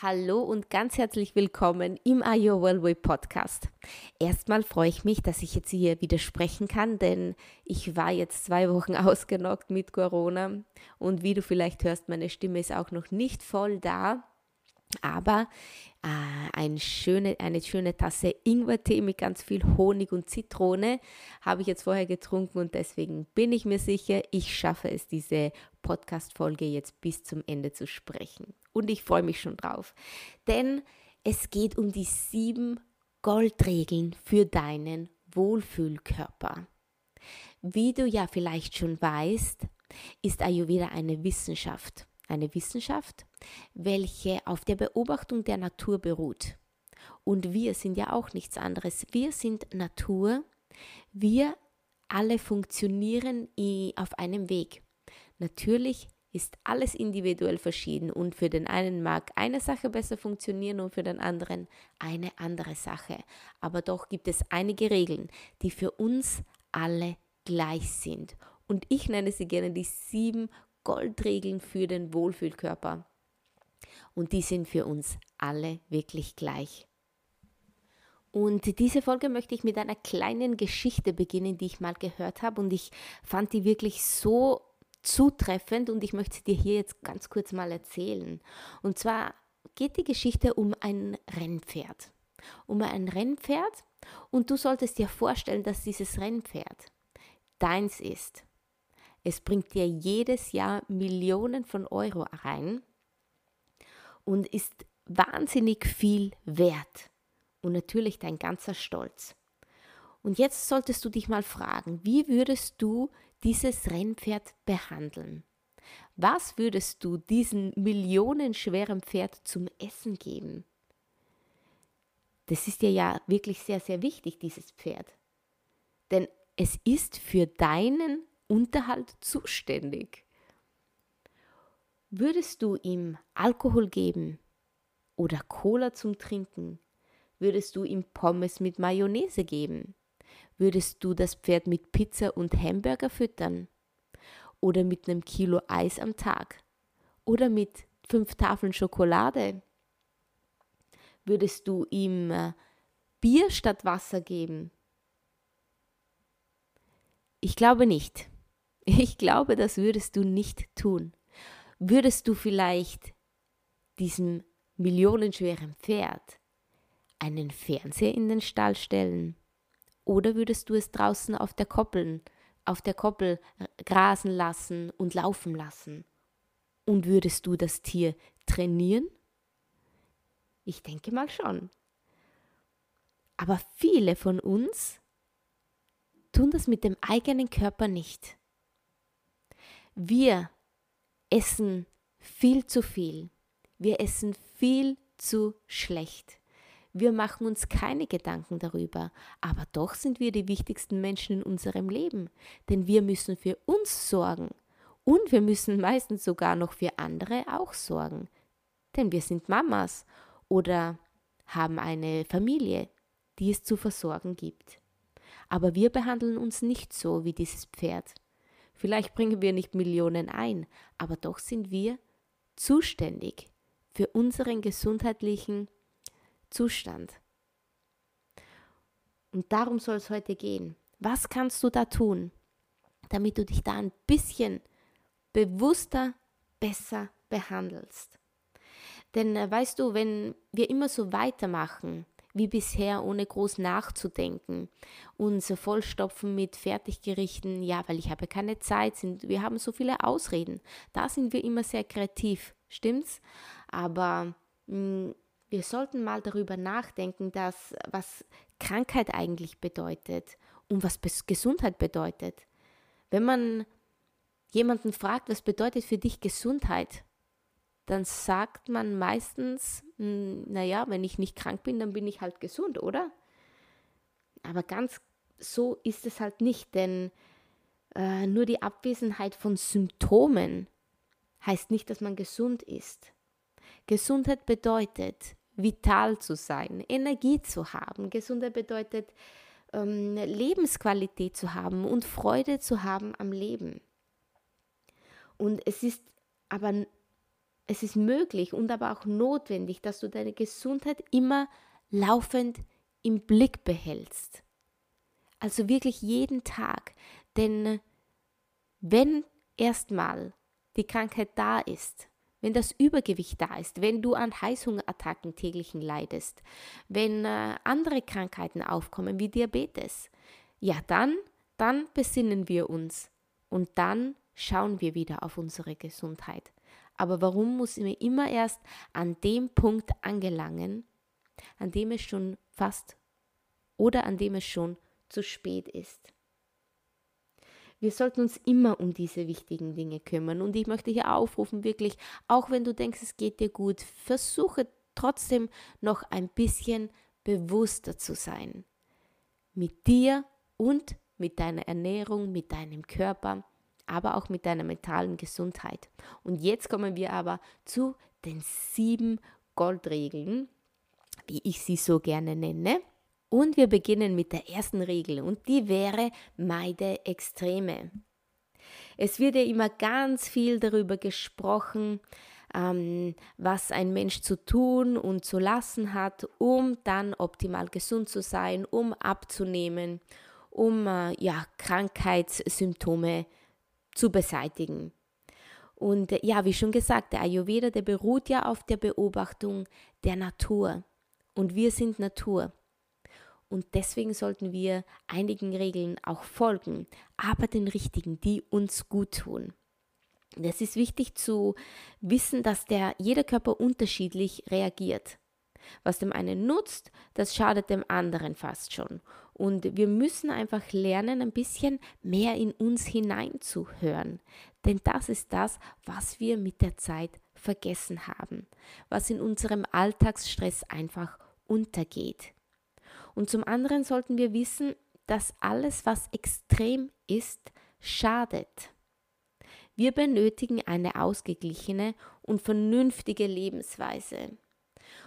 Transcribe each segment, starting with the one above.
Hallo und ganz herzlich willkommen im Are Your Well Way Podcast. Erstmal freue ich mich, dass ich jetzt hier wieder sprechen kann, denn ich war jetzt zwei Wochen ausgenockt mit Corona und wie du vielleicht hörst, meine Stimme ist auch noch nicht voll da. Aber äh, eine, schöne, eine schöne Tasse Ingwertee mit ganz viel Honig und Zitrone habe ich jetzt vorher getrunken und deswegen bin ich mir sicher, ich schaffe es, diese Podcast-Folge jetzt bis zum Ende zu sprechen. Und ich freue mich schon drauf. Denn es geht um die sieben Goldregeln für deinen Wohlfühlkörper. Wie du ja vielleicht schon weißt, ist Ayurveda eine Wissenschaft eine Wissenschaft, welche auf der Beobachtung der Natur beruht. Und wir sind ja auch nichts anderes. Wir sind Natur. Wir alle funktionieren auf einem Weg. Natürlich ist alles individuell verschieden und für den einen mag eine Sache besser funktionieren und für den anderen eine andere Sache. Aber doch gibt es einige Regeln, die für uns alle gleich sind. Und ich nenne sie gerne die sieben Goldregeln für den Wohlfühlkörper. Und die sind für uns alle wirklich gleich. Und diese Folge möchte ich mit einer kleinen Geschichte beginnen, die ich mal gehört habe. Und ich fand die wirklich so zutreffend und ich möchte sie dir hier jetzt ganz kurz mal erzählen. Und zwar geht die Geschichte um ein Rennpferd. Um ein Rennpferd und du solltest dir vorstellen, dass dieses Rennpferd deins ist. Es bringt dir jedes Jahr Millionen von Euro rein und ist wahnsinnig viel wert. Und natürlich dein ganzer Stolz. Und jetzt solltest du dich mal fragen, wie würdest du dieses Rennpferd behandeln? Was würdest du diesem millionenschweren Pferd zum Essen geben? Das ist dir ja wirklich sehr, sehr wichtig, dieses Pferd. Denn es ist für deinen Unterhalt zuständig. Würdest du ihm Alkohol geben oder Cola zum Trinken? Würdest du ihm Pommes mit Mayonnaise geben? Würdest du das Pferd mit Pizza und Hamburger füttern? Oder mit einem Kilo Eis am Tag? Oder mit fünf Tafeln Schokolade? Würdest du ihm äh, Bier statt Wasser geben? Ich glaube nicht. Ich glaube, das würdest du nicht tun. Würdest du vielleicht diesem millionenschweren Pferd einen Fernseher in den Stall stellen? Oder würdest du es draußen auf der Koppel, auf der Koppel grasen lassen und laufen lassen? Und würdest du das Tier trainieren? Ich denke mal schon. Aber viele von uns tun das mit dem eigenen Körper nicht. Wir essen viel zu viel. Wir essen viel zu schlecht. Wir machen uns keine Gedanken darüber, aber doch sind wir die wichtigsten Menschen in unserem Leben, denn wir müssen für uns sorgen und wir müssen meistens sogar noch für andere auch sorgen, denn wir sind Mamas oder haben eine Familie, die es zu versorgen gibt. Aber wir behandeln uns nicht so wie dieses Pferd. Vielleicht bringen wir nicht Millionen ein, aber doch sind wir zuständig für unseren gesundheitlichen Zustand. Und darum soll es heute gehen. Was kannst du da tun, damit du dich da ein bisschen bewusster, besser behandelst? Denn äh, weißt du, wenn wir immer so weitermachen, wie bisher, ohne groß nachzudenken. Uns vollstopfen mit Fertiggerichten, ja, weil ich habe keine Zeit, sind, wir haben so viele Ausreden. Da sind wir immer sehr kreativ, stimmt's? Aber mh, hm, wir sollten mal darüber nachdenken, dass, was Krankheit eigentlich bedeutet und was Gesundheit bedeutet. Wenn man jemanden fragt, was bedeutet für dich Gesundheit, dann sagt man meistens, hm, naja, wenn ich nicht krank bin, dann bin ich halt gesund, oder? aber ganz so ist es halt nicht, denn äh, nur die Abwesenheit von Symptomen heißt nicht, dass man gesund ist. Gesundheit bedeutet, vital zu sein, Energie zu haben. Gesundheit bedeutet, ähm, Lebensqualität zu haben und Freude zu haben am Leben. Und es ist aber es ist möglich und aber auch notwendig, dass du deine Gesundheit immer laufend im Blick behältst. Also wirklich jeden Tag. Denn wenn erstmal die Krankheit da ist, wenn das Übergewicht da ist, wenn du an Heißhungerattacken täglichen leidest, wenn äh, andere Krankheiten aufkommen wie Diabetes, ja dann, dann besinnen wir uns und dann schauen wir wieder auf unsere Gesundheit. Aber warum muss mir immer erst an dem Punkt angelangen, an dem es schon fast oder an dem es schon zu spät ist? Wir sollten uns immer um diese wichtigen Dinge kümmern. Und ich möchte hier aufrufen, wirklich, auch wenn du denkst, es geht dir gut, versuche trotzdem noch ein bisschen bewusster zu sein. Mit dir und mit deiner Ernährung, mit deinem Körper, aber auch mit deiner mentalen Gesundheit. Und jetzt kommen wir aber zu den sieben Goldregeln, wie ich sie so gerne nenne. Und wir beginnen mit der ersten Regel und die wäre meide Extreme. Es wird ja immer ganz viel darüber gesprochen, ähm, was ein Mensch zu tun und zu lassen hat, um dann optimal gesund zu sein, um abzunehmen, um äh, ja, Krankheitssymptome zu beseitigen. Und äh, ja, wie schon gesagt, der Ayurveda, der beruht ja auf der Beobachtung der Natur. Und wir sind Natur. Und deswegen sollten wir einigen Regeln auch folgen, aber den richtigen, die uns gut tun. Es ist wichtig zu wissen, dass der, jeder Körper unterschiedlich reagiert. Was dem einen nutzt, das schadet dem anderen fast schon. Und wir müssen einfach lernen, ein bisschen mehr in uns hineinzuhören. Denn das ist das, was wir mit der Zeit vergessen haben, was in unserem Alltagsstress einfach untergeht. Und zum anderen sollten wir wissen, dass alles, was extrem ist, schadet. Wir benötigen eine ausgeglichene und vernünftige Lebensweise.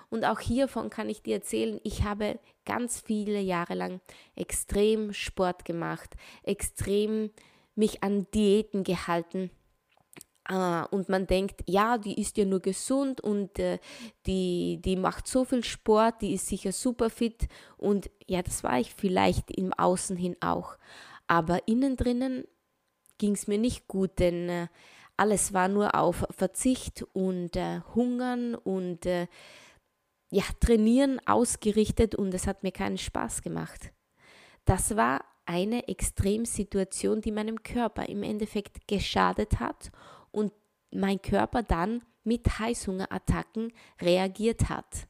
Und auch hiervon kann ich dir erzählen, ich habe ganz viele Jahre lang extrem Sport gemacht, extrem mich an Diäten gehalten Uh, und man denkt, ja, die ist ja nur gesund und uh, die, die macht so viel Sport, die ist sicher super fit und ja, das war ich vielleicht im Außen hin auch. Aber innen drinnen ging es mir nicht gut, denn uh, alles war nur auf Verzicht und Hungern und ja, Trainieren ausgerichtet und es hat mir keinen Spaß gemacht. Das war eine Extremsituation, die meinem Körper im Endeffekt geschadet hat mein Körper dann mit Heißhungerattacken reagiert hat.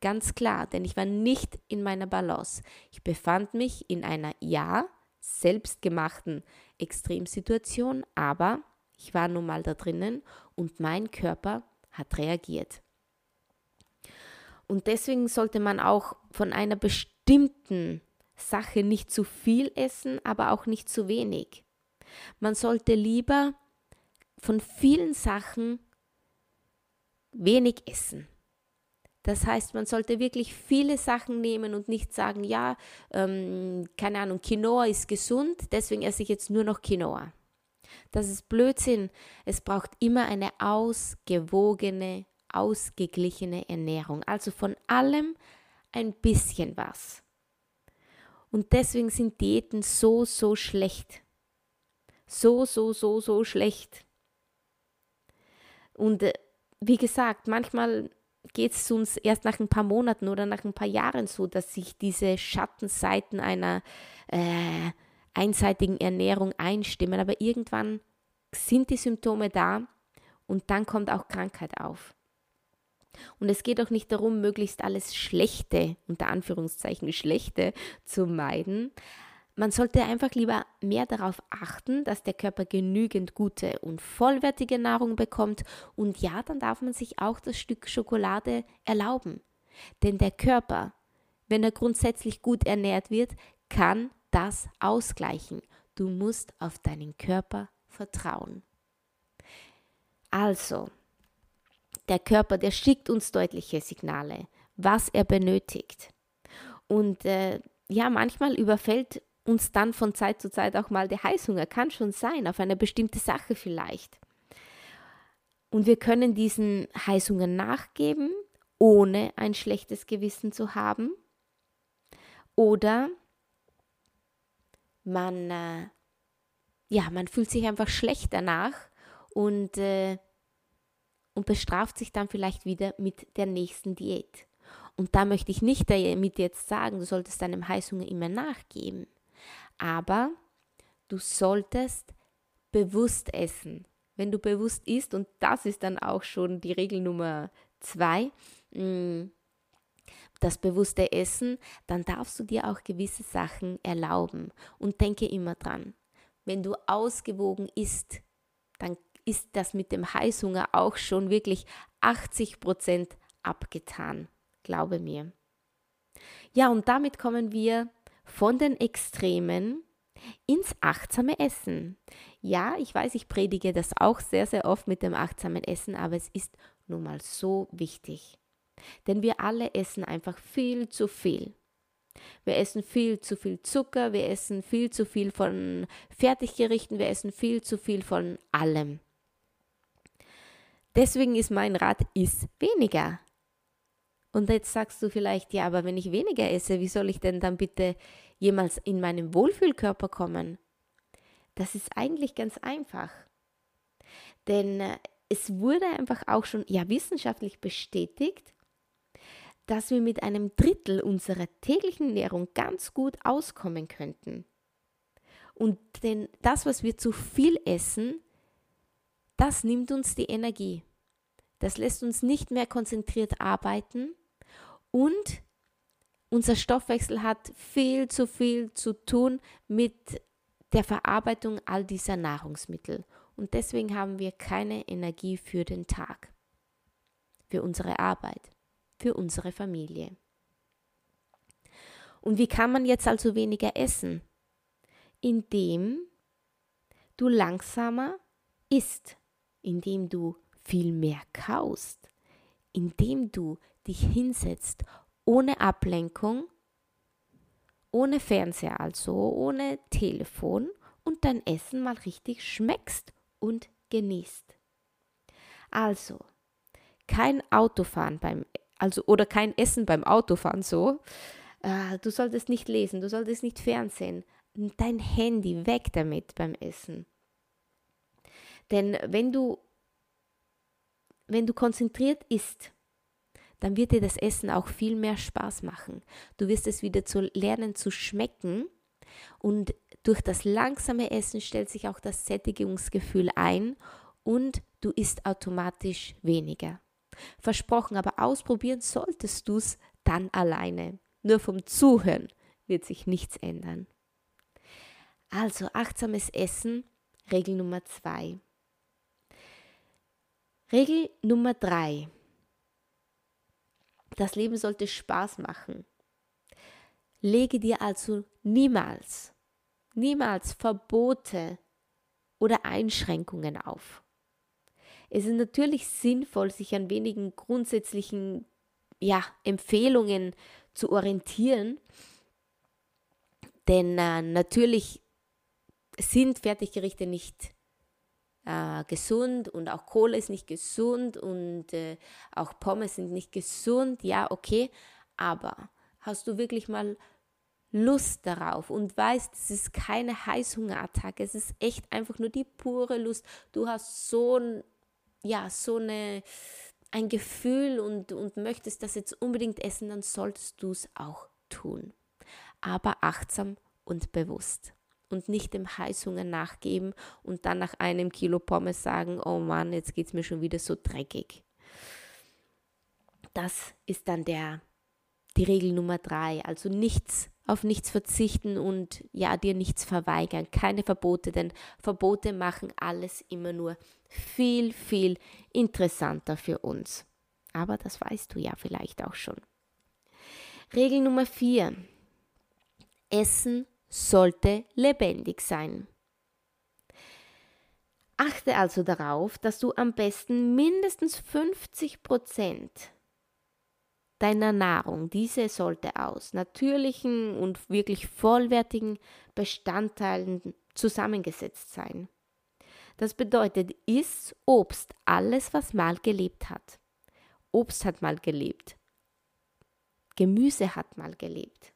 Ganz klar, denn ich war nicht in meiner Balance. Ich befand mich in einer ja selbstgemachten Extremsituation, aber ich war nun mal da drinnen und mein Körper hat reagiert. Und deswegen sollte man auch von einer bestimmten Sache nicht zu viel essen, aber auch nicht zu wenig. Man sollte lieber von vielen Sachen wenig essen. Das heißt, man sollte wirklich viele Sachen nehmen und nicht sagen, ja, ähm, keine Ahnung, Quinoa ist gesund, deswegen esse ich jetzt nur noch Quinoa. Das ist Blödsinn. Es braucht immer eine ausgewogene, ausgeglichene Ernährung. Also von allem ein bisschen was. Und deswegen sind Diäten so, so schlecht. So, so, so, so schlecht. Und äh, wie gesagt, manchmal geht es uns erst nach ein paar Monaten oder nach ein paar Jahren so, dass sich diese Schattenseiten einer äh, einseitigen Ernährung einstimmen. Aber irgendwann sind die Symptome da und dann kommt auch Krankheit auf. Und es geht auch nicht darum, möglichst alles Schlechte, unter Anführungszeichen Schlechte, zu meiden, man sollte einfach lieber mehr darauf achten, dass der Körper genügend gute und vollwertige Nahrung bekommt und ja, dann darf man sich auch das Stück Schokolade erlauben. Denn der Körper, wenn er grundsätzlich gut ernährt wird, kann das ausgleichen. Du musst auf deinen Körper vertrauen. Also, der Körper, der schickt uns deutliche Signale, was er benötigt. Und äh, ja, manchmal überfällt uns dann von Zeit zu Zeit auch mal der Heißhunger, kann schon sein, auf eine bestimmte Sache vielleicht. Und wir können diesen Heißhunger nachgeben, ohne ein schlechtes Gewissen zu haben. Oder man, äh, ja, man fühlt sich einfach schlecht danach und, äh, und bestraft sich dann vielleicht wieder mit der nächsten Diät. Und da möchte ich nicht damit jetzt sagen, du solltest deinem Heißhunger immer nachgeben. Aber du solltest bewusst essen. Wenn du bewusst isst, und das ist dann auch schon die Regel Nummer zwei, mm, das bewusste Essen, dann darfst du dir auch gewisse Sachen erlauben. Und denke immer dran, wenn du ausgewogen isst, dann ist das mit dem Heißhunger auch schon wirklich 80 Prozent abgetan. Glaube mir. Ja, und damit kommen wir von den Extremen ins achtsame Essen. Ja, ich weiß, ich predige das auch sehr, sehr oft mit dem achtsamen Essen, aber es ist nun mal so wichtig. Denn wir alle essen einfach viel zu viel. Wir essen viel zu viel Zucker, wir essen viel zu viel von Fertiggerichten, wir essen viel zu viel von allem. Deswegen ist mein Rat, iss weniger. Und jetzt sagst du vielleicht, ja, aber wenn ich weniger esse, wie soll ich denn dann bitte jemals in meinen Wohlfühlkörper kommen? Das ist eigentlich ganz einfach. Denn äh, es wurde einfach auch schon ja wissenschaftlich bestätigt, dass wir mit einem Drittel unserer täglichen Ernährung ganz gut auskommen könnten. Und denn das, was wir zu viel essen, das nimmt uns die Energie. Das lässt uns nicht mehr konzentriert arbeiten und unser Stoffwechsel hat viel zu viel zu tun mit der Verarbeitung all dieser Nahrungsmittel. Und deswegen haben wir keine Energie für den Tag, für unsere Arbeit, für unsere Familie. Und wie kann man jetzt also weniger essen? Indem du langsamer isst, indem du viel mehr kaust, indem du dich hinsetzt, ohne Ablenkung, ohne Fernseher also, ohne Telefon und dein Essen mal richtig schmeckst und genießt. Also, kein Autofahren beim, also oder kein Essen beim Autofahren so. Äh, du solltest nicht lesen, du solltest nicht Fernsehen. Dein Handy weg damit beim Essen. Denn wenn du wenn du konzentriert isst, dann wird dir das Essen auch viel mehr Spaß machen. Du wirst es wieder zu lernen zu schmecken und durch das langsame Essen stellt sich auch das Sättigungsgefühl ein und du isst automatisch weniger. Versprochen, aber ausprobieren solltest du es dann alleine. Nur vom Zuhören wird sich nichts ändern. Also achtsames Essen, Regel Nummer zwei. Regel Nummer drei. Das Leben sollte Spaß machen. Lege dir also niemals, niemals Verbote oder Einschränkungen auf. Es ist natürlich sinnvoll, sich an wenigen grundsätzlichen ja, Empfehlungen zu orientieren, denn äh, natürlich sind Fertiggerichte nicht äh, gesund und auch Kohle ist nicht gesund und äh, auch Pommes sind nicht gesund. Ja, okay, aber hast du wirklich mal Lust darauf und weißt, es ist keine Heißhungerattacke, es ist echt einfach nur die pure Lust. Du hast so ein, ja, so eine, ein Gefühl und, und möchtest das jetzt unbedingt essen, dann solltest du es auch tun. Aber achtsam und bewusst und nicht dem Heißhunger nachgeben und dann nach einem Kilo Pommes sagen, oh Mann, jetzt geht es mir schon wieder so dreckig. Das ist dann der, die Regel Nummer drei. Also nichts, auf nichts verzichten und ja, dir nichts verweigern. Keine Verbote, denn Verbote machen alles immer nur viel, viel interessanter für uns. Aber das weißt du ja vielleicht auch schon. Regel Nummer vier. Essen sollte lebendig sein. Achte also darauf, dass du am besten mindestens 50 Prozent deiner Nahrung, diese sollte aus natürlichen und wirklich vollwertigen Bestandteilen zusammengesetzt sein. Das bedeutet, isst Obst, alles, was mal gelebt hat. Obst hat mal gelebt. Gemüse hat mal gelebt.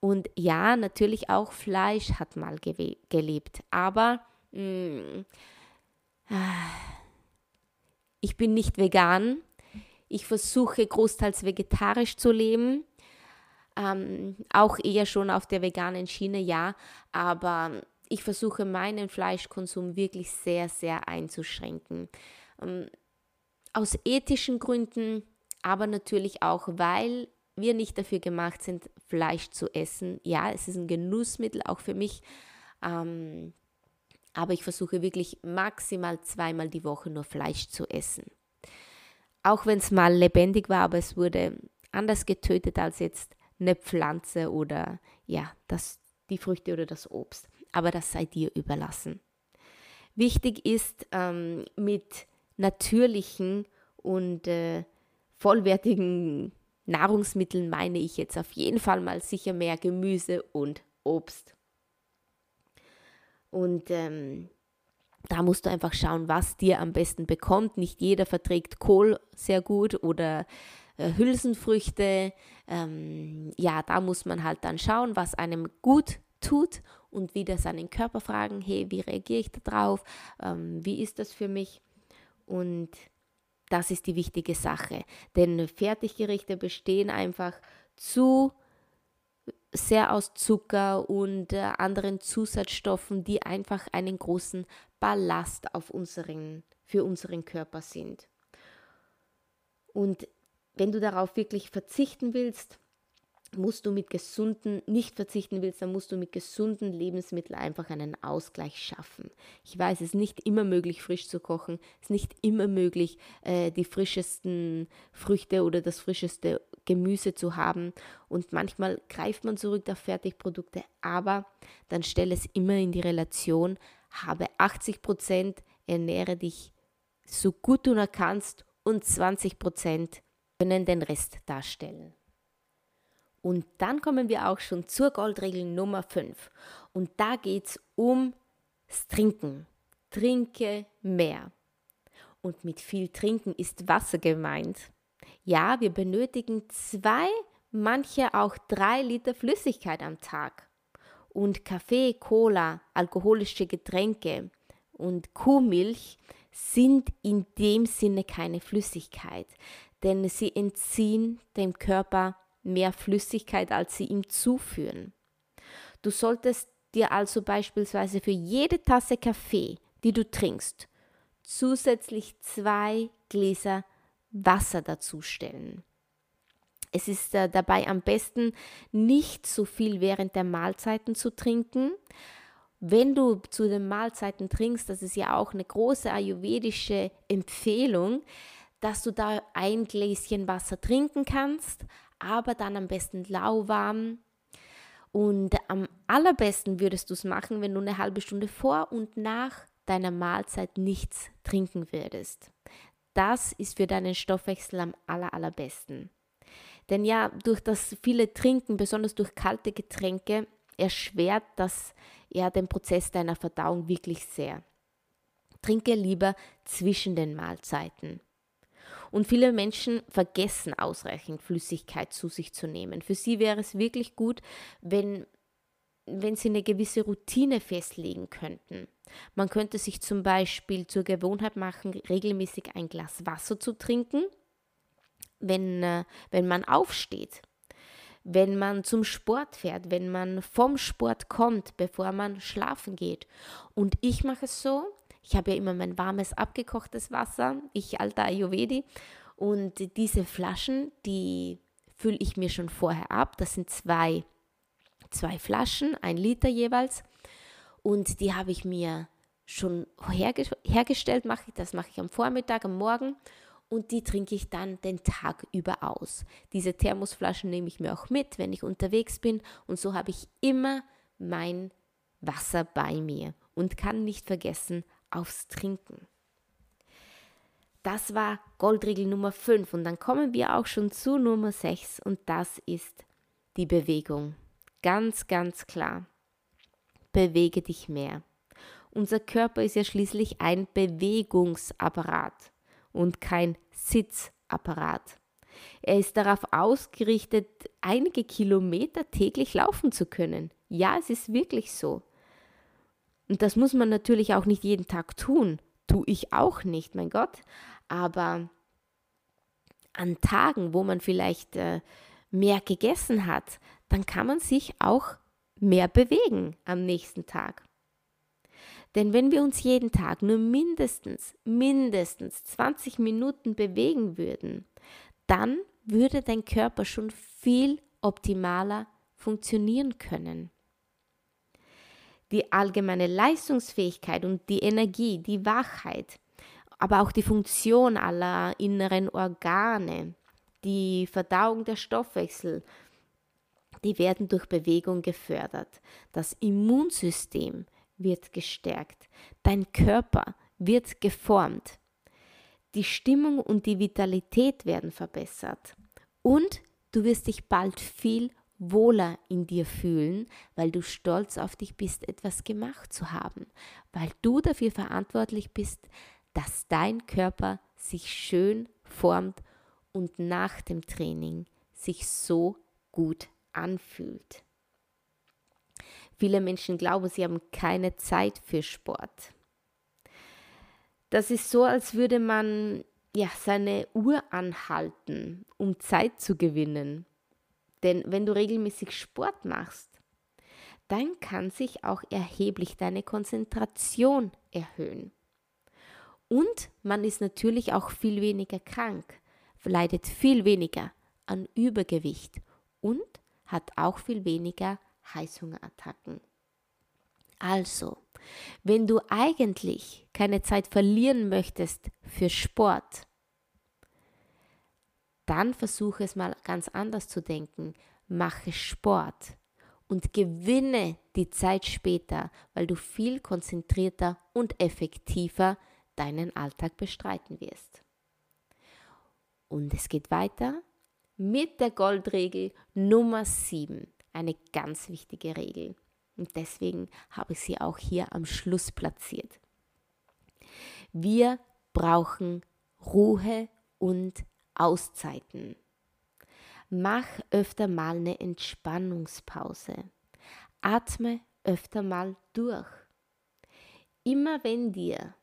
Und ja, natürlich auch Fleisch hat mal gelebt. Aber mh, mm, ah, ich bin nicht vegan. Ich versuche großteils vegetarisch zu leben. Ähm, auch eher schon auf der veganen Schiene, ja. Aber ich versuche meinen Fleischkonsum wirklich sehr, sehr einzuschränken. Ähm, aus ethischen Gründen, aber natürlich auch, weil wir nicht dafür gemacht sind, Fleisch zu essen. Ja, es ist ein Genussmittel auch für mich. Ähm, aber ich versuche wirklich maximal zweimal die Woche nur Fleisch zu essen. Auch wenn es mal lebendig war, aber es wurde anders getötet als jetzt eine Pflanze oder ja, das, die Früchte oder das Obst. Aber das sei dir überlassen. Wichtig ist, ähm, mit natürlichen und äh, vollwertigen Nahrungsmitteln meine ich jetzt auf jeden Fall mal sicher mehr Gemüse und Obst. Und ähm, da musst du einfach schauen, was dir am besten bekommt. Nicht jeder verträgt Kohl sehr gut oder äh, Hülsenfrüchte. Ähm, ja, da muss man halt dann schauen, was einem gut tut und wieder seinen Körper fragen, hey, wie reagiere ich darauf? Ähm, wie ist das für mich? Und das ist die wichtige Sache. Denn Fertiggerichte bestehen einfach zu sehr aus Zucker und äh, anderen Zusatzstoffen, die einfach einen großen Ballast auf unseren, für unseren Körper sind. Und wenn du darauf wirklich verzichten willst, musst du mit gesunden, nicht verzichten willst, dann musst du mit gesunden Lebensmitteln einfach einen Ausgleich schaffen. Ich weiß, es ist nicht immer möglich, frisch zu kochen, es ist nicht immer möglich, äh, die frischesten Früchte oder das frischeste Gemüse zu haben und manchmal greift man zurück auf Fertigprodukte, aber dann stell es immer in die Relation, habe 80 Prozent, ernähre dich so gut du nur kannst und 20 Prozent können den Rest darstellen. Und dann kommen wir auch schon zur Goldregel Nummer 5. Und da geht es ums Trinken. Trinke mehr. Und mit viel Trinken ist Wasser gemeint. Ja, wir benötigen zwei, manche auch drei Liter Flüssigkeit am Tag. Und Kaffee, Cola, alkoholische Getränke und Kuhmilch sind in dem Sinne keine Flüssigkeit, denn sie entziehen dem Körper mehr Flüssigkeit, als sie ihm zuführen. Du solltest dir also beispielsweise für jede Tasse Kaffee, die du trinkst, zusätzlich zwei Gläser Wasser dazustellen. Es ist äh, dabei am besten, nicht so viel während der Mahlzeiten zu trinken. Wenn du zu den Mahlzeiten trinkst, das ist ja auch eine große ayurvedische Empfehlung, dass du da ein Gläschen Wasser trinken kannst, aber dann am besten lauwarm. Und am allerbesten würdest du es machen, wenn du eine halbe Stunde vor und nach deiner Mahlzeit nichts trinken würdest. Das ist für deinen Stoffwechsel am aller, allerbesten. Denn ja, durch das viele Trinken, besonders durch kalte Getränke, erschwert das ja den Prozess deiner Verdauung wirklich sehr. Trinke lieber zwischen den Mahlzeiten. Und viele Menschen vergessen ausreichend Flüssigkeit zu sich zu nehmen. Für sie wäre es wirklich gut, wenn, wenn sie eine gewisse Routine festlegen könnten. Man könnte sich zum Beispiel zur Gewohnheit machen, regelmäßig ein Glas Wasser zu trinken, wenn, äh, wenn man aufsteht wenn man zum Sport fährt, wenn man vom Sport kommt, bevor man schlafen geht. Und ich mache es so, ich habe ja immer mein warmes, abgekochtes Wasser, ich alter Ayurvedi. Und diese Flaschen, die fülle ich mir schon vorher ab. Das sind zwei, zwei Flaschen, ein Liter jeweils. Und die habe ich mir schon herge hergestellt, mache ich, das mache ich am Vormittag, am Morgen. und die trinke ich dann den Tag über aus. Diese Thermosflaschen nehme ich mir auch mit, wenn ich unterwegs bin und so habe ich immer mein Wasser bei mir und kann nicht vergessen aufs Trinken. Das war Goldregel Nummer 5 und dann kommen wir auch schon zu Nummer 6 und das ist die Bewegung. Ganz, ganz klar. Bewege dich mehr. Unser Körper ist ja schließlich ein Bewegungsapparat und kein Sitzapparat. Er ist darauf ausgerichtet, einige Kilometer täglich laufen zu können. Ja, es ist wirklich so. Und das muss man natürlich auch nicht jeden Tag tun. Tue ich auch nicht, mein Gott. Aber an Tagen, wo man vielleicht äh, mehr gegessen hat, dann kann man sich auch mehr bewegen am nächsten Tag. Denn wenn wir uns jeden Tag nur mindestens, mindestens 20 Minuten bewegen würden, dann würde dein Körper schon viel optimaler funktionieren können. Die allgemeine Leistungsfähigkeit und die Energie, die Wachheit, aber auch die Funktion aller inneren Organe, die Verdauung der Stoffwechsel, die werden durch Bewegung gefördert. Das Immunsystem wird gestärkt. Dein Körper wird geformt. Die Stimmung und die Vitalität werden verbessert. Und du wirst dich bald viel wohler in dir fühlen, weil du stolz auf dich bist, etwas gemacht zu haben, weil du dafür verantwortlich bist, dass dein Körper sich schön formt und nach dem Training sich so gut anfühlt. Viele Menschen glauben, sie haben keine Zeit für Sport. Das ist so, als würde man ja seine Uhr anhalten, um Zeit zu gewinnen. Denn wenn du regelmäßig Sport machst, dann kann sich auch erheblich deine Konzentration erhöhen. Und man ist natürlich auch viel weniger krank, leidet viel weniger an Übergewicht und hat auch viel weniger Heißhungerattacken. Also, wenn du eigentlich keine Zeit verlieren möchtest für Sport, dann versuche es mal ganz anders zu denken. Mache Sport und gewinne die Zeit später, weil du viel konzentrierter und effektiver deinen Alltag bestreiten wirst. Und es geht weiter mit der Goldregel Nummer 7. Eine ganz wichtige Regel. Und deswegen habe ich sie auch hier am Schluss platziert. Wir brauchen Ruhe und Auszeiten. Mach öfter mal eine Entspannungspause. Atme öfter mal durch. Immer wenn dir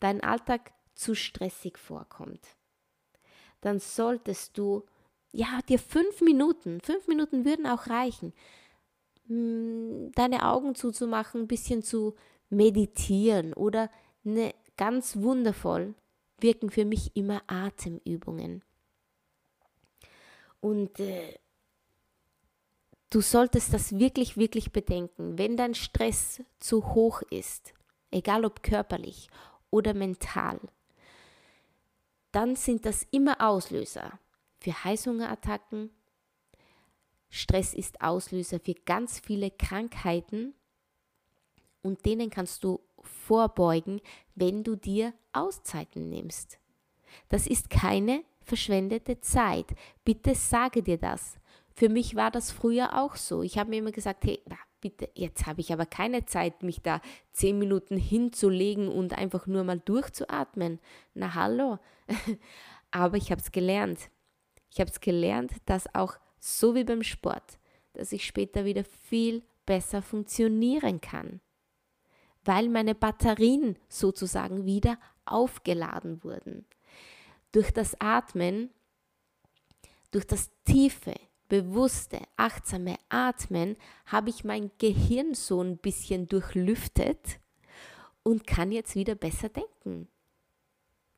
dein Alltag zu stressig vorkommt, dann solltest du ja dir fünf Minuten, fünf Minuten würden auch reichen, hm, deine Augen zuzumachen, ein bisschen zu meditieren oder eine ganz wundervoll wirken für mich immer Atemübungen. Und äh, du solltest das wirklich, wirklich bedenken. Wenn dein Stress zu hoch ist, egal ob körperlich oder mental, dann sind das immer Auslöser für Heißhungerattacken. Stress ist Auslöser für ganz viele Krankheiten und denen kannst du vorbeugen, wenn du dir Auszeiten nimmst. Das ist keine verschwendete Zeit. Bitte sage dir das. Für mich war das früher auch so. Ich habe mir immer gesagt, hey, bitte, jetzt habe ich aber keine Zeit, mich da zehn Minuten hinzulegen und einfach nur mal durchzuatmen. Na hallo. aber ich habe es gelernt. Ich habe es gelernt, dass auch so wie beim Sport, dass ich später wieder viel besser funktionieren kann, weil meine Batterien sozusagen wieder aufgeladen wurden. Durch das Atmen, durch das tiefe, bewusste, achtsame Atmen habe ich mein Gehirn so ein bisschen durchlüftet und kann jetzt wieder besser denken.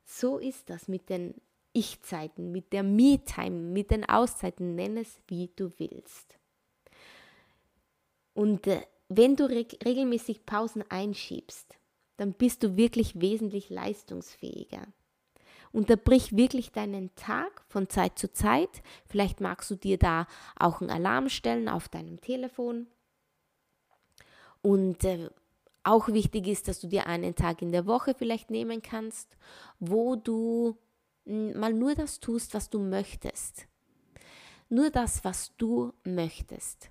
So ist das mit den Ich-Zeiten, mit der Me-Time, mit den Auszeiten, nenn es wie du willst. Und äh, wenn du reg regelmäßig Pausen einschiebst, dann bist du wirklich wesentlich leistungsfähiger. Unterbrich wirklich deinen Tag von Zeit zu Zeit. Vielleicht magst du dir da auch einen Alarm stellen auf deinem Telefon. Und äh, auch wichtig ist, dass du dir einen Tag in der Woche vielleicht nehmen kannst, wo du mal nur das tust, was du möchtest. Nur das, was du möchtest.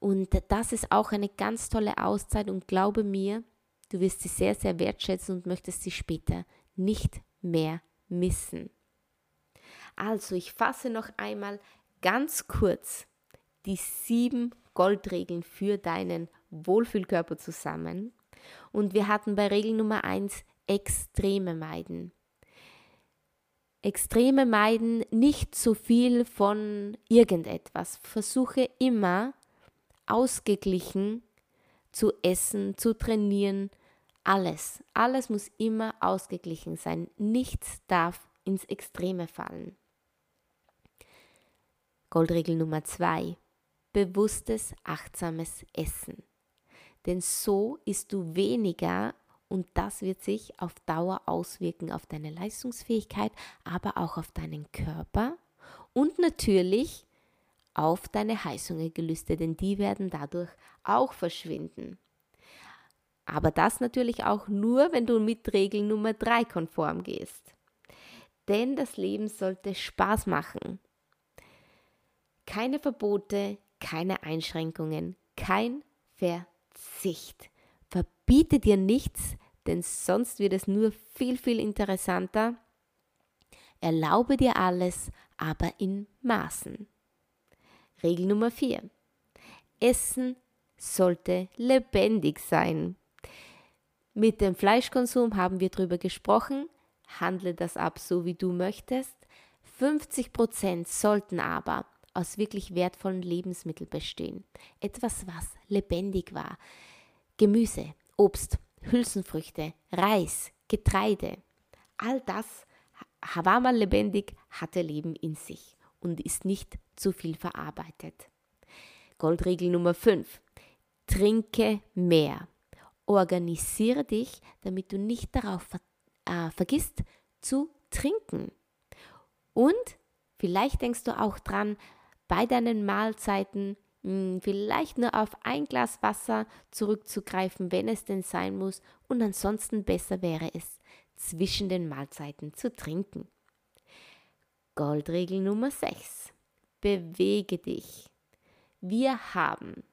Und das ist auch eine ganz tolle Auszeit und glaube mir, du wirst sie sehr, sehr wertschätzen und möchtest sie später nicht mehr missen. Also, ich fasse noch einmal ganz kurz die sieben Goldregeln für deinen Wohlfühlkörper zusammen. Und wir hatten bei Regel Nummer eins Extreme meiden. Extreme meiden, nicht zu viel von irgendetwas. Versuche immer ausgeglichen zu essen, zu trainieren, alles. Alles muss immer ausgeglichen sein. Nichts darf ins Extreme fallen. Goldregel Nummer zwei. Bewusstes, achtsames Essen. Denn so isst du weniger und das wird sich auf Dauer auswirken auf deine Leistungsfähigkeit, aber auch auf deinen Körper und natürlich auf deine Heißhungergelüste, denn die werden dadurch auch verschwinden. Aber das natürlich auch nur, wenn du mit Regel Nummer 3 konform gehst. Denn das Leben sollte Spaß machen. Keine Verbote, keine Einschränkungen, kein Verzicht. Verbiete dir nichts, denn sonst wird es nur viel, viel interessanter. Erlaube dir alles, aber in Maßen. Regel Nummer 4. Essen sollte lebendig sein. Mit dem Fleischkonsum haben wir darüber gesprochen. Handle das ab, so wie du möchtest. 50% sollten aber aus wirklich wertvollen Lebensmitteln bestehen. Etwas, was lebendig war. Gemüse, Obst, Hülsenfrüchte, Reis, Getreide. All das war mal lebendig, hatte Leben in sich und ist nicht zu viel verarbeitet. Goldregel Nummer 5. Trinke mehr. Organisiere dich, damit du nicht darauf ver äh, vergisst zu trinken. Und vielleicht denkst du auch dran, bei deinen Mahlzeiten mh, hm, vielleicht nur auf ein Glas Wasser zurückzugreifen, wenn es denn sein muss. Und ansonsten besser wäre es, zwischen den Mahlzeiten zu trinken. Goldregel Nummer 6. Bewege dich. Wir haben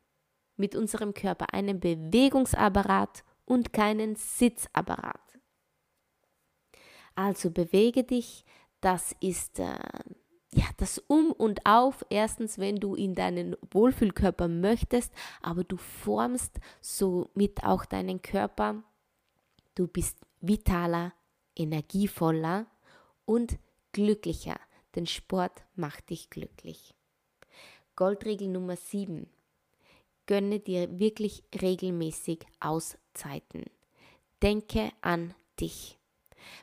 mit unserem Körper einen Bewegungsapparat und keinen Sitzapparat. Also bewege dich, das ist äh, ja das Um und Auf. Erstens, wenn du in deinen Wohlfühlkörper möchtest, aber du formst somit auch deinen Körper. Du bist vitaler, energievoller und glücklicher, denn Sport macht dich glücklich. Goldregel Nummer 7 gönne dir wirklich regelmäßig Auszeiten. Denke an dich.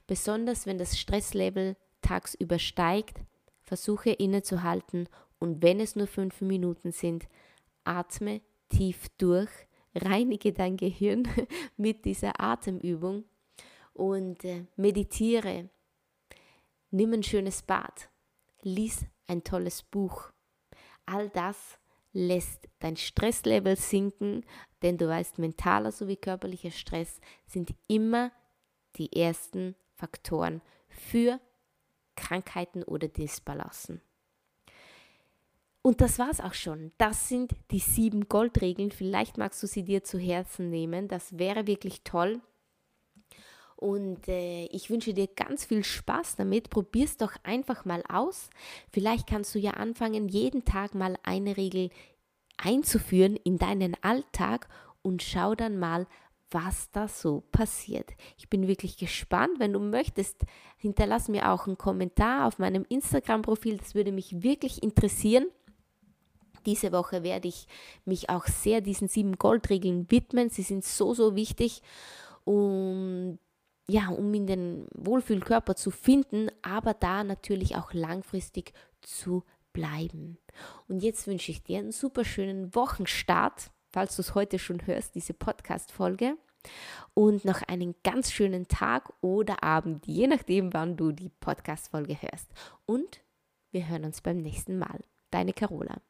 Besonders wenn das Stresslevel tagsüber steigt, versuche innezuhalten und wenn es nur fünf Minuten sind, atme tief durch, reinige dein Gehirn mit dieser Atemübung und äh, meditiere. Nimm ein schönes Bad, lies ein tolles Buch. All das lässt dein Stresslevel sinken, denn du weißt, mentaler sowie körperlicher Stress sind immer die ersten Faktoren für Krankheiten oder Disbalancen. Und das war's auch schon. Das sind die sieben Goldregeln. Vielleicht magst du sie dir zu Herzen nehmen. Das wäre wirklich toll. Und äh, ich wünsche dir ganz viel Spaß damit. Probier es doch einfach mal aus. Vielleicht kannst du ja anfangen, jeden Tag mal eine Regel einzuführen in deinen Alltag und schau dann mal, was da so passiert. Ich bin wirklich gespannt. Wenn du möchtest, hinterlass mir auch einen Kommentar auf meinem Instagram-Profil. Das würde mich wirklich interessieren. Diese Woche werde ich mich auch sehr diesen sieben Goldregeln widmen. Sie sind so, so wichtig. Und ja, um in den Wohlfühlkörper zu finden, aber da natürlich auch langfristig zu bleiben. Und jetzt wünsche ich dir einen super schönen Wochenstart, falls du es heute schon hörst, diese Podcast-Folge. Und noch einen ganz schönen Tag oder Abend, je nachdem, wann du die Podcast-Folge hörst. Und wir hören uns beim nächsten Mal. Deine Carola.